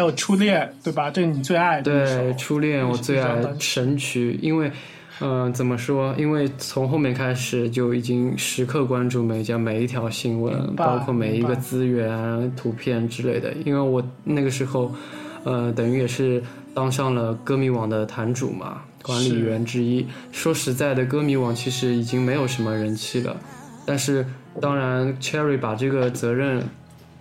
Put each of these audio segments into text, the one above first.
还有初恋，对吧？这是你最爱的。对，初恋我最爱神曲，因为，嗯，怎么说？因为从后面开始就已经时刻关注每家每一条新闻，包括每一个资源、图片之类的。因为我那个时候，呃，等于也是当上了歌迷网的坛主嘛，管理员之一。说实在的，歌迷网其实已经没有什么人气了，但是当然，Cherry 把这个责任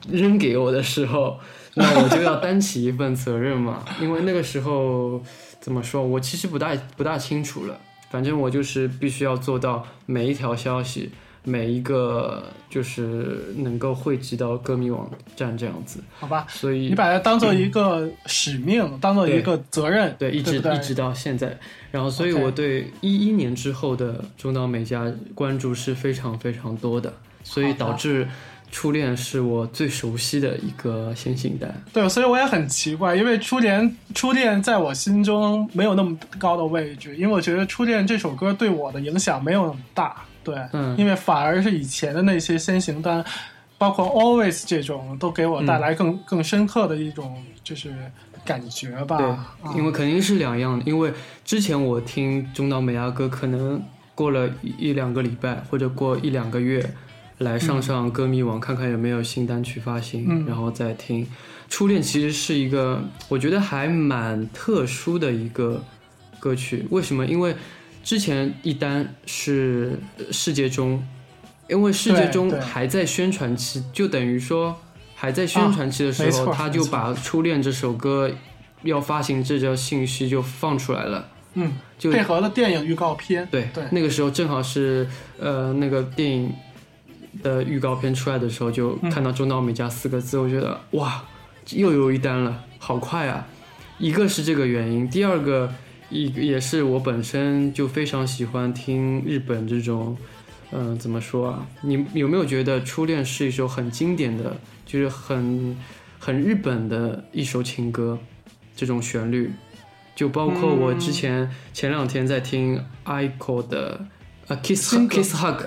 扔给我的时候。那我就要担起一份责任嘛，因为那个时候怎么说，我其实不大不大清楚了。反正我就是必须要做到每一条消息，每一个就是能够汇集到歌迷网站这样子。好吧，所以你把它当做一个使命，当做一个责任，对，一直一直到现在。然后，所以我对一一年之后的中岛美嘉关注是非常非常多的，所以导致。初恋是我最熟悉的一个先行单，对，所以我也很奇怪，因为初恋初恋在我心中没有那么高的位置，因为我觉得初恋这首歌对我的影响没有那么大，对，嗯，因为反而是以前的那些先行单，包括 Always 这种，都给我带来更更深刻的一种就是感觉吧，对，因为肯定是两样的，因为之前我听中岛美嘉歌，可能过了一两个礼拜或者过一两个月。来上上歌迷网看看有没有新单曲发行，然后再听。初恋其实是一个我觉得还蛮特殊的一个歌曲，为什么？因为之前一单是世界中，因为世界中还在宣传期，就等于说还在宣传期的时候，他就把初恋这首歌要发行这条信息就放出来了。嗯，就配合了电影预告片。对对，那个时候正好是呃那个电影。的预告片出来的时候，就看到“中岛美嘉”四个字，我觉得哇，又有一单了，好快啊！一个是这个原因，第二个一也是我本身就非常喜欢听日本这种，嗯，怎么说啊？你有没有觉得《初恋》是一首很经典的，就是很很日本的一首情歌？这种旋律，就包括我之前前两天在听 Aiko 的《A Kiss Kiss Hug》。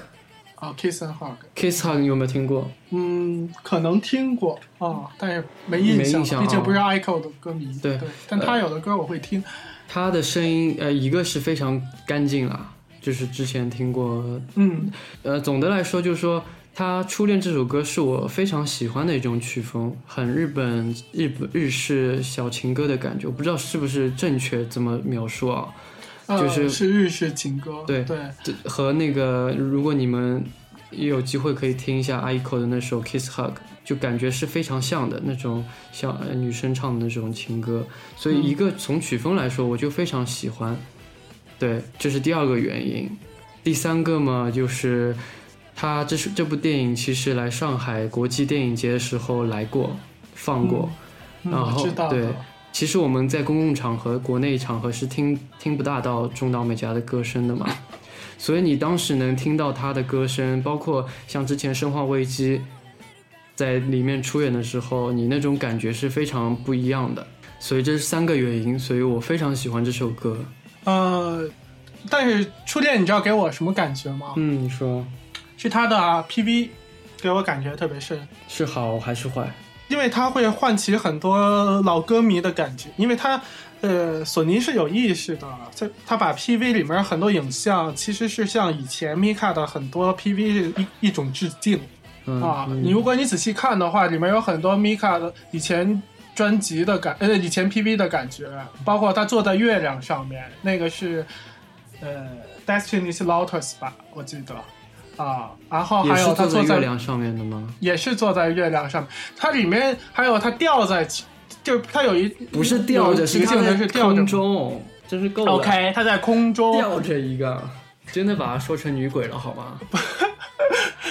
啊，Kiss and Hug，Kiss Hug 你有没有听过？嗯，可能听过啊，但是没印象，毕竟不是 Ico 的歌迷。对对，但他有的歌我会听。他的声音，呃，一个是非常干净啦，就是之前听过。嗯，呃，总的来说就是说，他初恋这首歌是我非常喜欢的一种曲风，很日本、日本日式小情歌的感觉，我不知道是不是正确怎么描述啊。就是是日式情歌，对对，和那个如果你们有机会可以听一下阿 Iko 的那首 Kiss Hug，就感觉是非常像的那种像女生唱的那种情歌，所以一个从曲风来说，我就非常喜欢。对，这是第二个原因。第三个嘛，就是他这是这部电影其实来上海国际电影节的时候来过放过，然后对。其实我们在公共场合、国内场合是听听不大到中岛美嘉的歌声的嘛，所以你当时能听到她的歌声，包括像之前《生化危机》在里面出演的时候，你那种感觉是非常不一样的。所以这是三个原因，所以我非常喜欢这首歌。呃，但是初恋你知道给我什么感觉吗？嗯，你说，是他的 PV 给我感觉特别深，是好还是坏？因为它会唤起很多老歌迷的感觉，因为它，呃，索尼是有意识的，在他把 PV 里面很多影像其实是向以前 Mika 的很多 PV 一一种致敬啊。你如果你仔细看的话，里面有很多 Mika 的以前专辑的感，呃，以前 PV 的感觉，包括他坐在月亮上面，那个是呃 Destiny's Lotus 吧，我记得。啊，然后还有他坐在月亮上面的吗？也是坐在月亮上面。它里面还有它吊在，就是他有一不是吊着，是镜头是吊着中，真是够了。OK，它在空中吊着一个，真的把它说成女鬼了好吗？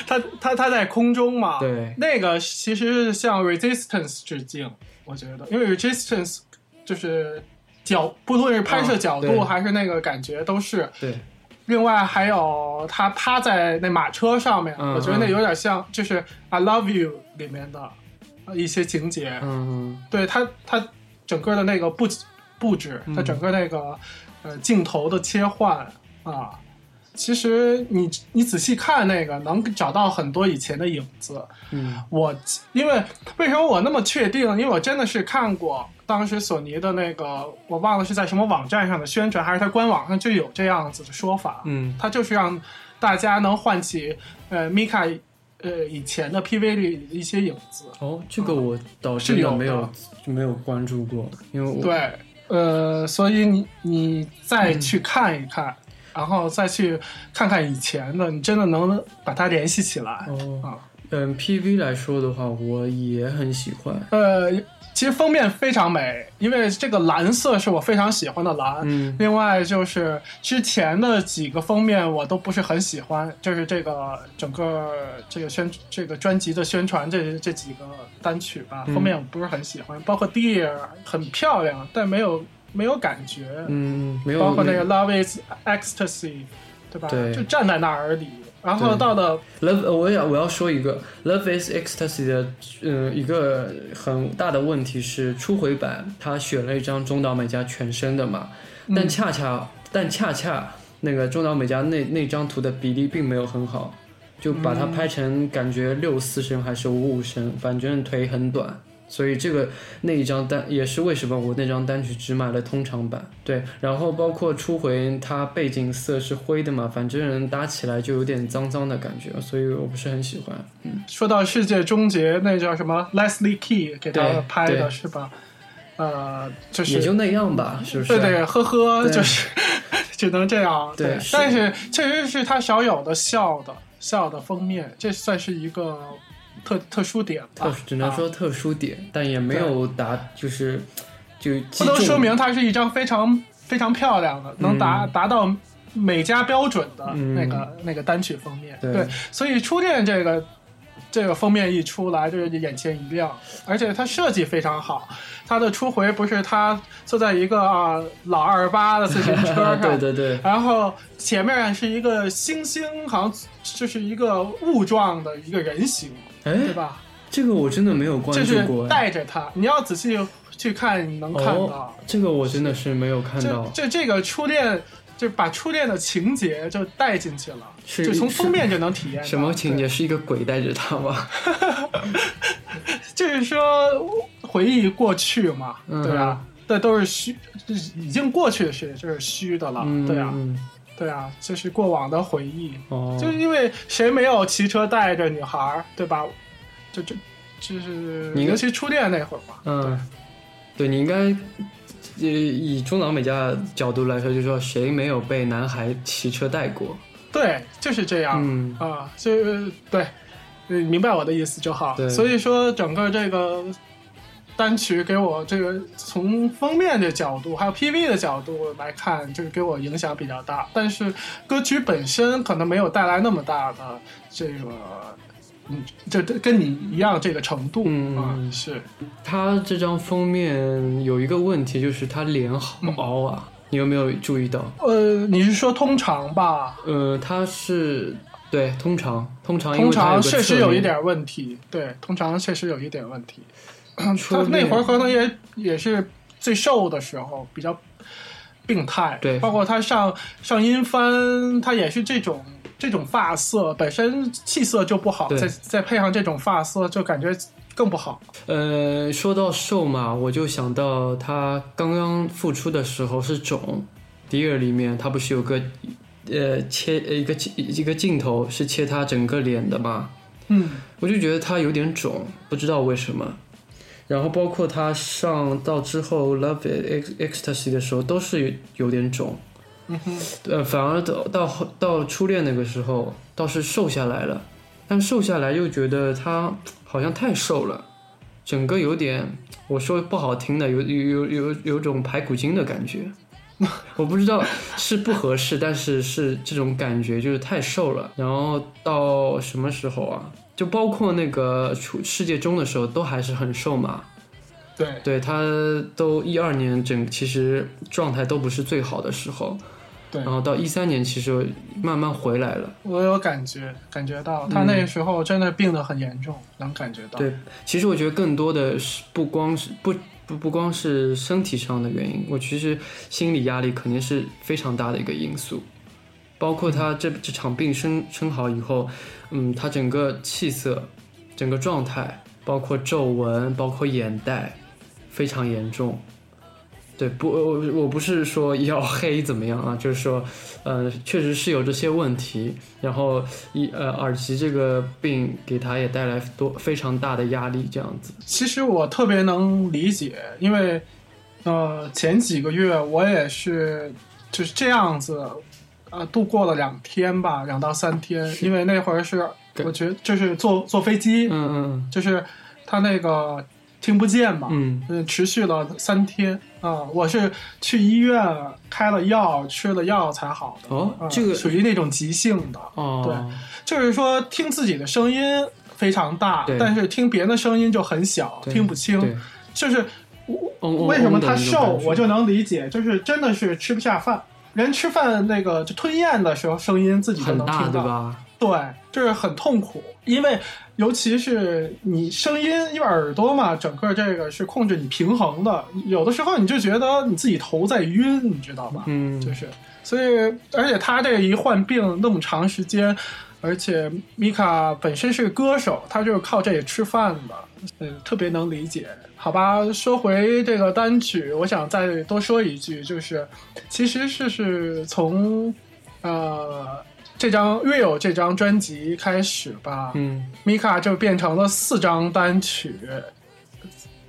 他他他在空中嘛？对，那个其实是向 Resistance 致敬，我觉得，因为 Resistance 就是角，不论是拍摄角度还是那个感觉都是对。另外还有他趴在那马车上面，我觉得那有点像，就是《I Love You》里面的一些情节。嗯，对他，他整个的那个布布置，他整个那个呃镜头的切换啊，其实你你仔细看那个，能找到很多以前的影子。嗯我因为为什么我那么确定？因为我真的是看过当时索尼的那个，我忘了是在什么网站上的宣传，还是它官网上就有这样子的说法。嗯它就是让大家能唤起呃米卡呃以前的 PV 里的一些影子。哦，这个我倒是有没有没有关注过，因为我对，呃，所以你你再去看一看，然后再去看看以前的，你真的能把它联系起来。哦啊嗯 PV 来说的话，我也很喜欢。呃，其实封面非常美，因为这个蓝色是我非常喜欢的蓝。嗯另外就是之前的几个封面我都不是很喜欢，就是这个整个这个宣这个专辑的宣传这这几个单曲吧，嗯封面我不是很喜欢，包括 Dear 很漂亮，但没有没有感觉。嗯，没有包括那个 Love is Ecstasy，对吧？对就站在那儿而已。然后到了 Love，呃我要我要说一个 Love is Ecstasy 的，呃，一个很大的问题是初回版他选了一张中岛美嘉全身的嘛，嗯但恰恰但恰恰那个中岛美嘉那那张图的比例并没有很好，就把它拍成感觉六四身还是五五身，反正腿很短。所以这个那一张单也是为什么我那张单曲只买了通常版，对，然后包括初回它背景色是灰的嘛，反正搭起来就有点脏脏的感觉，所以我不是很喜欢。嗯说到世界终结，那叫什么 Leslie Key 给他拍的是吧？呃，就是也就那样吧，是不是？对对，呵呵，就是 只能这样。对是但是确实是他少有的笑的笑的封面，这算是一个特特殊点吧特。只能啊说特殊点，但也没有达，就是就不能说明它是一张非常非常漂亮的，能达、嗯达到美加标准的嗯那个、那个单曲封面。对所以初恋这个这个封面一出来，就是眼前一亮，而且它设计非常好。它的初回不是他坐在一个啊老二八的自行车 上，对对对，然后前面是一个星星，好像就是一个雾状的一个人形，哎，对吧？这个我真的没有关就是注过，哎带着他，你要仔细去看，你能看到。哦，这个我真的是没有看这到，这这个初恋，就把初恋的情节就带进去了，是就从封面就能体验什么情节？是一个鬼带着他吗？对 就是说回忆过去嘛，嗯对啊，这都是虚，就是已经过去的事，这是虚的了，嗯，对啊，嗯对啊，这是过往的回忆。哦，就是因为谁没有骑车带着女孩儿，对吧？就就就是，你尤其初恋那会儿嘛，嗯，对你应该。呃，以中岛美嘉的角度来说，就是说谁没有被男孩骑车带过？对，就是这样。嗯啊，就是对，你明白我的意思就好。对所以说整个这个单曲给我这个从封面的角度，还有 PV 的角度来看，就是给我影响比较大。但是歌曲本身可能没有带来那么大的这个，嗯，就跟你一样这个程度嗯是他这张封面有一个问题，就是他脸好凹啊，你有没有注意到？呃，你是说通常吧？呃，他是对通常通常通常确实有一点问题，对，通常确实有一点问题。他那会儿可能也也是最瘦的时候，比较病态。对包括他上上音翻，他也是这种这种发色，本身气色就不好，再再配上这种发色，就感觉更不好。呃，说到瘦嘛，我就想到他刚刚复出的时候是肿，迪尔里面他不是有个呃切呃一个一个镜头是切他整个脸的嘛，嗯，我就觉得他有点肿，不知道为什么。然后包括他上到之后《Love Ex- Ecstasy》的时候，都是有有点肿。嗯哼，呃，反而到到后到初恋那个时候，倒是瘦下来了，但瘦下来又觉得他好像太瘦了，整个有点，我说不好听的，有有有有有种排骨精的感觉。我不知道是不合适，但是是这种感觉，就是太瘦了。然后到什么时候啊？就包括那个出世界中的时候，都还是很瘦嘛。对，对他都一二年整其实状态都不是最好的时候，对然后到一三年其实慢慢回来了。我有感觉，感觉到他那个时候真的病得很严重，能感觉到。对，其实我觉得更多的是不光是不不不光是身体上的原因，我其实心理压力肯定是非常大的一个因素。包括他这这场病生生好以后，嗯，他整个气色、整个状态，包括皱纹，包括眼袋，非常严重。对，不，我我不是说要黑怎么样啊，就是说，呃，确实是有这些问题。然后一呃，耳疾这个病给他也带来多非常大的压力，这样子。其实我特别能理解，因为呃，前几个月我也是就是这样子，呃，度过了两天吧，两到三天。因为那会儿是我觉得就是坐坐飞机，嗯嗯就是他那个听不见嘛，嗯嗯，持续了三天啊、我是去医院开了药，吃了药才好的。哦啊这个属于那种急性的，哦，对就是说听自己的声音非常大，但是听别人的声音就很小，听不清。就是为什么他瘦，我就能理解，就是真的是吃不下饭。人吃饭那个就吞咽的时候，声音自己都，能听到，对吧？对，就是很痛苦，因为尤其是你声音，因为耳朵嘛，整个这个是控制你平衡的，有的时候你就觉得你自己头在晕，你知道吧？嗯，就是，所以而且他这一患病那么长时间，而且米卡本身是歌手，他就是靠这个吃饭的，嗯，特别能理解。好吧，说回这个单曲，我想再多说一句，就是其实是是从呃这张《Real》这张专辑开始吧，嗯米卡就变成了四张单曲，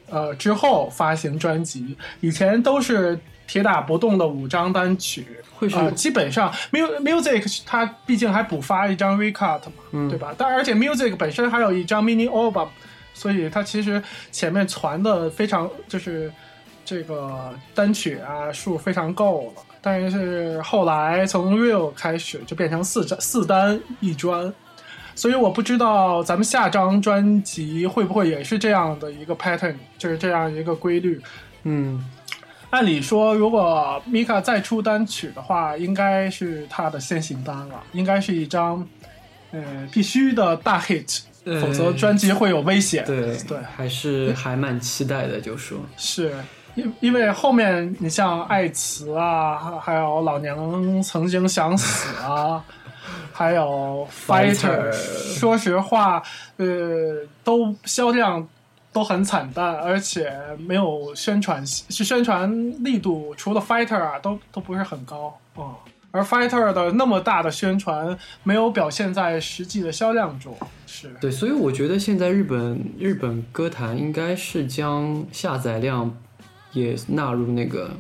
呃，之后发行专辑，以前都是铁打不动的五张单曲，会是呃，基本上 mu music 它毕竟还补发一张 recut 嘛，嗯对吧？但而且 music 本身还有一张 mini album，所以它其实前面传的非常就是这个单曲啊数非常够了。但是后来从 real 开始就变成四张四单一专，所以我不知道咱们下张专辑会不会也是这样的一个 pattern，就是这样一个规律。嗯按理说，如果 Mika 再出单曲的话，应该是他的先行单了，应该是一张呃必须的大 hit，呃否则专辑会有危险。对对，还是还蛮期待的，就说是因因为后面你像爱词啊，还还有老娘曾经想死啊，还有 Fighter，说实话，呃，都销量都很惨淡，而且没有宣传，是宣传力度除了 Fighter 啊，都都不是很高哦。而 Fighter 的那么大的宣传没有表现在实际的销量中，是对，所以我觉得现在日本日本歌坛应该是将下载量也纳入那个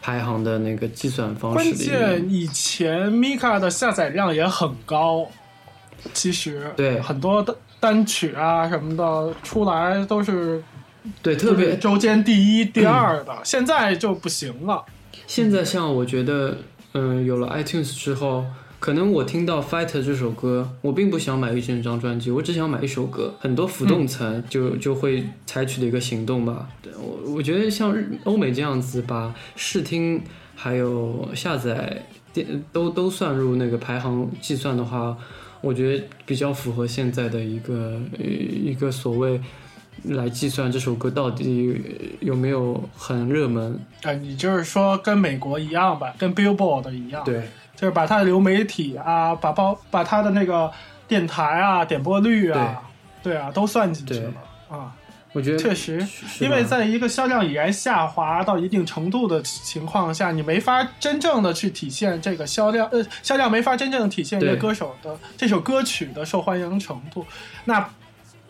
排行的那个计算方式里面。键以前 Mika 的下载量也很高，其实对很多单单曲啊什么的出来都是对，特别周间第一、第二的，现在就不行了。现在像我觉得，嗯，有了 iTunes 之后，可能我听到《Fighter》这首歌，我并不想买一整张专辑，我只想买一首歌。很多浮动层就、就会采取的一个行动吧。对我，我觉得像日欧美这样子，把试听还有下载电都都算入那个排行计算的话，我觉得比较符合现在的一个呃一个所谓。来计算这首歌到底有没有很热门？啊，你就是说跟美国一样吧，跟 Billboard 一样，，对，就是把它的流媒体啊，把包把它的那个电台啊、点播率啊，对啊，都算进去了啊。我觉得确实，因为在一个销量已然下滑到一定程度的情况下，你没法真正的去体现这个销量，呃，销量没法真正地体现一个歌手的这首歌曲的受欢迎程度。那，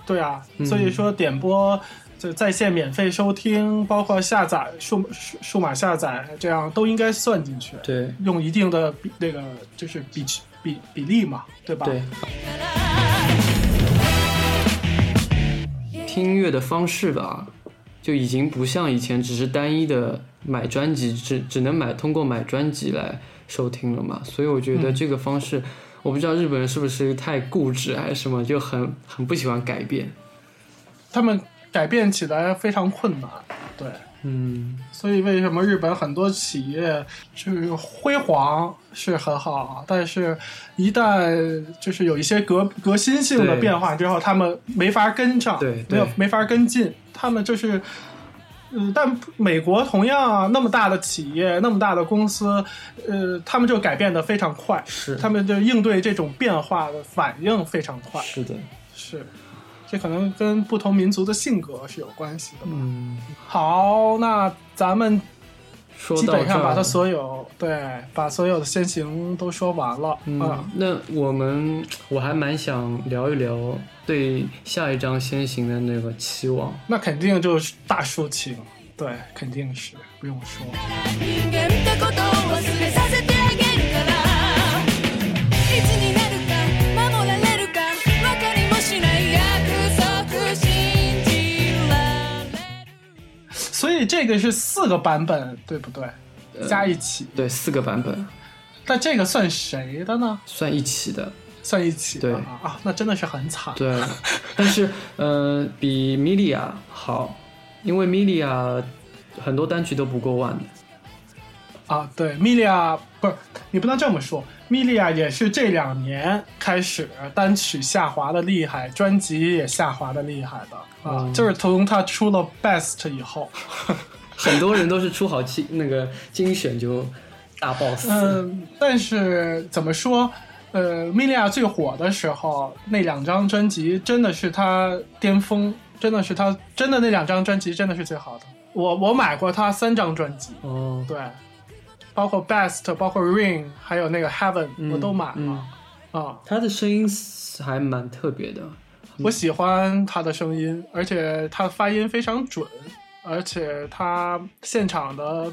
对啊，嗯所以说点播。就在线免费收听，包括下载数数数码下载，这样都应该算进去，对用一定的比那个就是比比比例嘛，对吧？对。听音乐的方式吧，就已经不像以前只是单一的买专辑，只只能买通过买专辑来收听了嘛。所以我觉得嗯这个方式，我不知道日本人是不是太固执还是什么，就很很不喜欢改变。他们改变起来非常困难，对。嗯，所以为什么日本很多企业就是辉煌是很好，但是一旦就是有一些革革新性的变化之后，他们没法跟上，对没有没法跟进，他们就是呃，但美国同样啊那么大的企业，那么大的公司，呃，他们就改变的非常快，是。他们就应对这种变化的反应非常快，是的，是，这可能跟不同民族的性格是有关系的吧。嗯，好，那咱们基本上把它所有对，把所有的先行都说完了嗯啊。，那我们我还蛮想聊一聊对下一张先行的那个期望。那肯定就是大抒情，对，肯定是不用说。以这个是四个版本，对不对？加一起，对，四个版本但这个算谁的呢？算一起的。算一起的对啊啊，那真的是很惨。对，但是呃，比米利亚好，因为米利亚很多单曲都不过万的。啊，对，米利亚不是你不能这么说，米莉亚也是这两年开始单曲下滑的厉害，专辑也下滑的厉害的啊，嗯就是从他出了 Best 以后，很多人都是出好精那个精选就大 boss。嗯，但是怎么说？呃，米莉亚最火的时候，那两张专辑真的是她巅峰，真的是她真的那两张专辑真的是最好的。我我买过她三张专辑，哦，对，包括 Best，包括 Rain，还有那个 Heaven，、嗯我都买了。嗯啊，他的声音还蛮特别的。我喜欢他的声音，而且他发音非常准，而且他现场的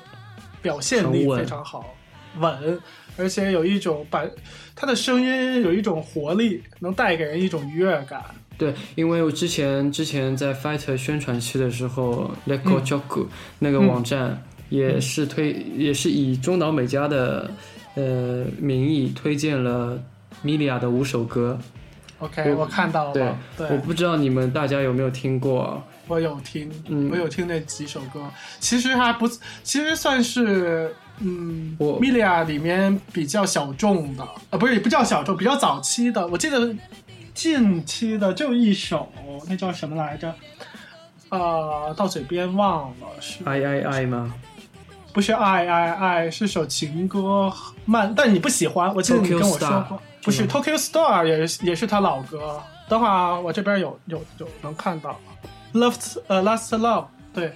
表现力非常好，稳，而且有一种把他的声音有一种活力，能带给人一种愉悦感。对，因为我之前之前在 Fighter 宣传期的时候，Let Go j o k u 那个网站也是推，也是以中岛美嘉的呃名义推荐了米莉亚的五首歌。OK，我我看到了，对对，我不知道你们大家有没有听过？我有听，嗯我有听那几首歌，其实还不，其实算是，嗯我米莉亚里面比较小众的，啊，不是，也不叫小众，比较早期的。我记得近期的就一首，那叫什么来着？呃，到嘴边忘了，是爱爱爱吗？不是爱爱爱？是首情歌，慢，但你不喜欢，我记得你跟我说 Star 过，不是 Tokyo Star 也是也是他老歌。等会儿啊我这边有有有能看到，Love 呃 Last Love 对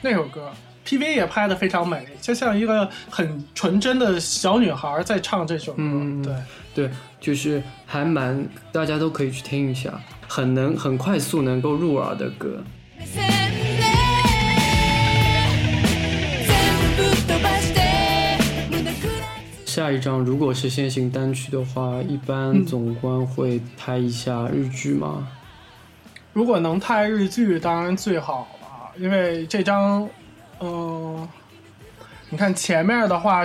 那首歌，PV 也拍的非常美，就像一个很纯真的小女孩在唱这首歌。嗯对，对，就是还蛮大家都可以去听一下，很能很快速能够入耳的歌。下一张如果是先行单曲的话，一般嗯总观会拍一下日剧吗？如果能拍日剧，当然最好了，因为这张，嗯、你看前面的话，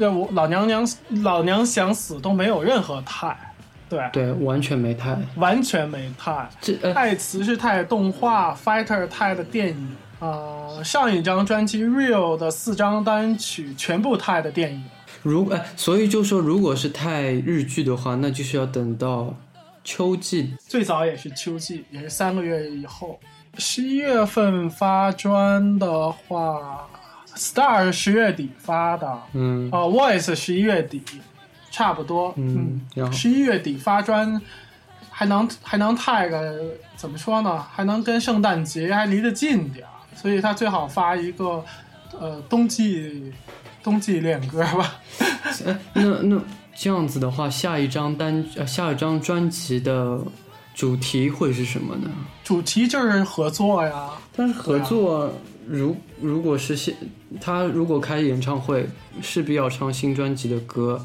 呃，我老娘娘老娘想死都没有任何泰，对，对，完全没太。完全没泰。这呃，泰词是泰动画，Fighter 泰的电影，呃，上一张专辑 Real 的四张单曲全部泰的电影。如哎，所以就说，如果是太日剧的话，那就是要等到秋季。最早也是秋季，也是三个月以后。十一月份发专的话，Star 是十月底发的，嗯呃，Voice 十一月底，差不多。嗯十一月底发专，还能还能 tag 怎么说呢？还能跟圣诞节还离得近点儿，所以他最好发一个呃冬季冬季恋歌吧。哎，那那这样子的话，下一张单呃下一张专辑的主题会是什么呢？主题就是合作呀，但是合作，如如果是现他如果开演唱会，势必要唱新专辑的歌，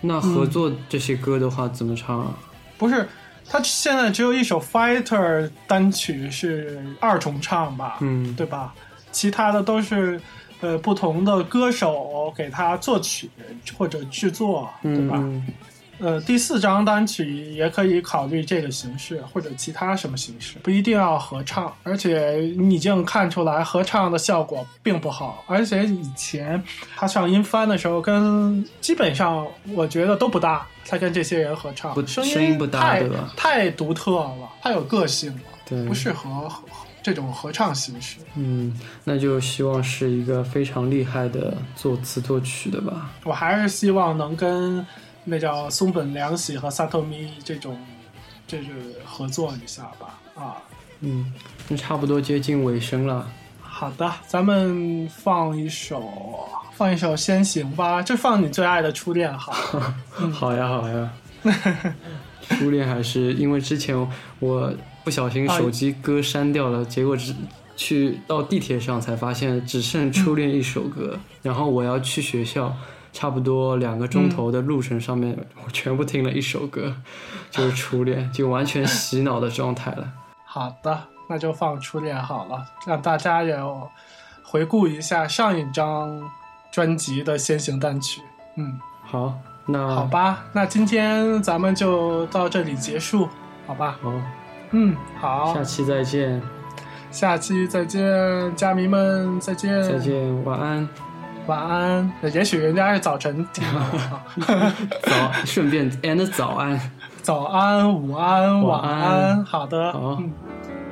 那合作这些歌的话怎么唱啊？不是。他现在只有一首 Fighter 单曲是二重唱吧，嗯，对吧？其他的都是呃不同的歌手给他作曲或者制作，对吧？呃，第四张单曲也可以考虑这个形式，或者其他什么形式，不一定要合唱。而且你已经看出来合唱的效果并不好，而且以前他上音翻的时候，跟基本上我觉得都不搭。他跟这些人合唱，不声声音不搭太独特了，太有个性了，对不适合合这种合唱形式。嗯，那就希望是一个非常厉害的作词作曲的吧。我还是希望能跟那叫松本凉喜和萨托米这种，这是合作一下吧。啊，嗯，那差不多接近尾声了。好的，咱们放一首，放一首《先行》吧。就放你最爱的《初恋》好。好呀，好呀。初恋还是因为之前我不小心手机歌删掉了，结果只去到地铁上才发现只剩《初恋》一首歌，然后我要去学校，差不多两个钟头的路程上面，我全部听了一首歌，就是《初恋》，就完全洗脑的状态了。好的，那就放《初恋》好了，让大家也回顾一下上一张专辑的先行单曲。嗯，好，那好吧，那今天咱们就到这里结束，好吧？好，嗯，好，下期再见，下期再见，家迷们再见，再，见，晚安，晚安。也许人家是早晨 早，顺便 and 早安，早安、午安、晚晚安。好的，好。嗯，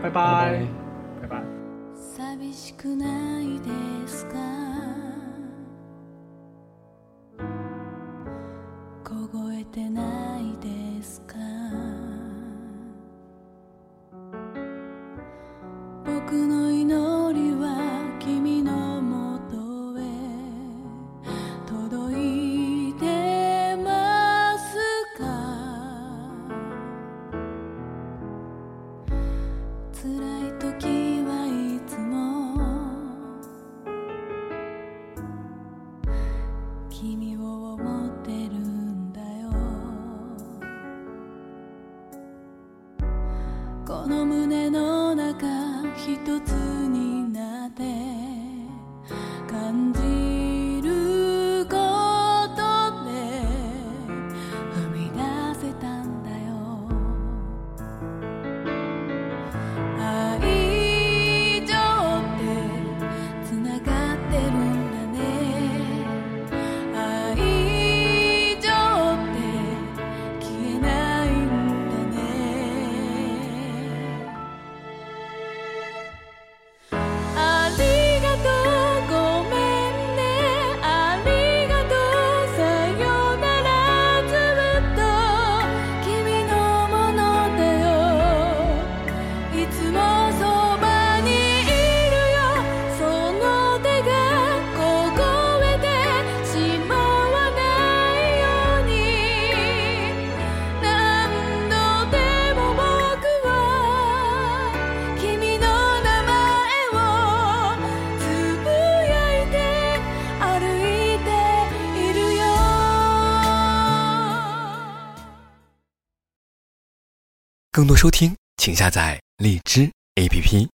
拜拜。拜，拜一つ更多收听，请下载荔枝 APP。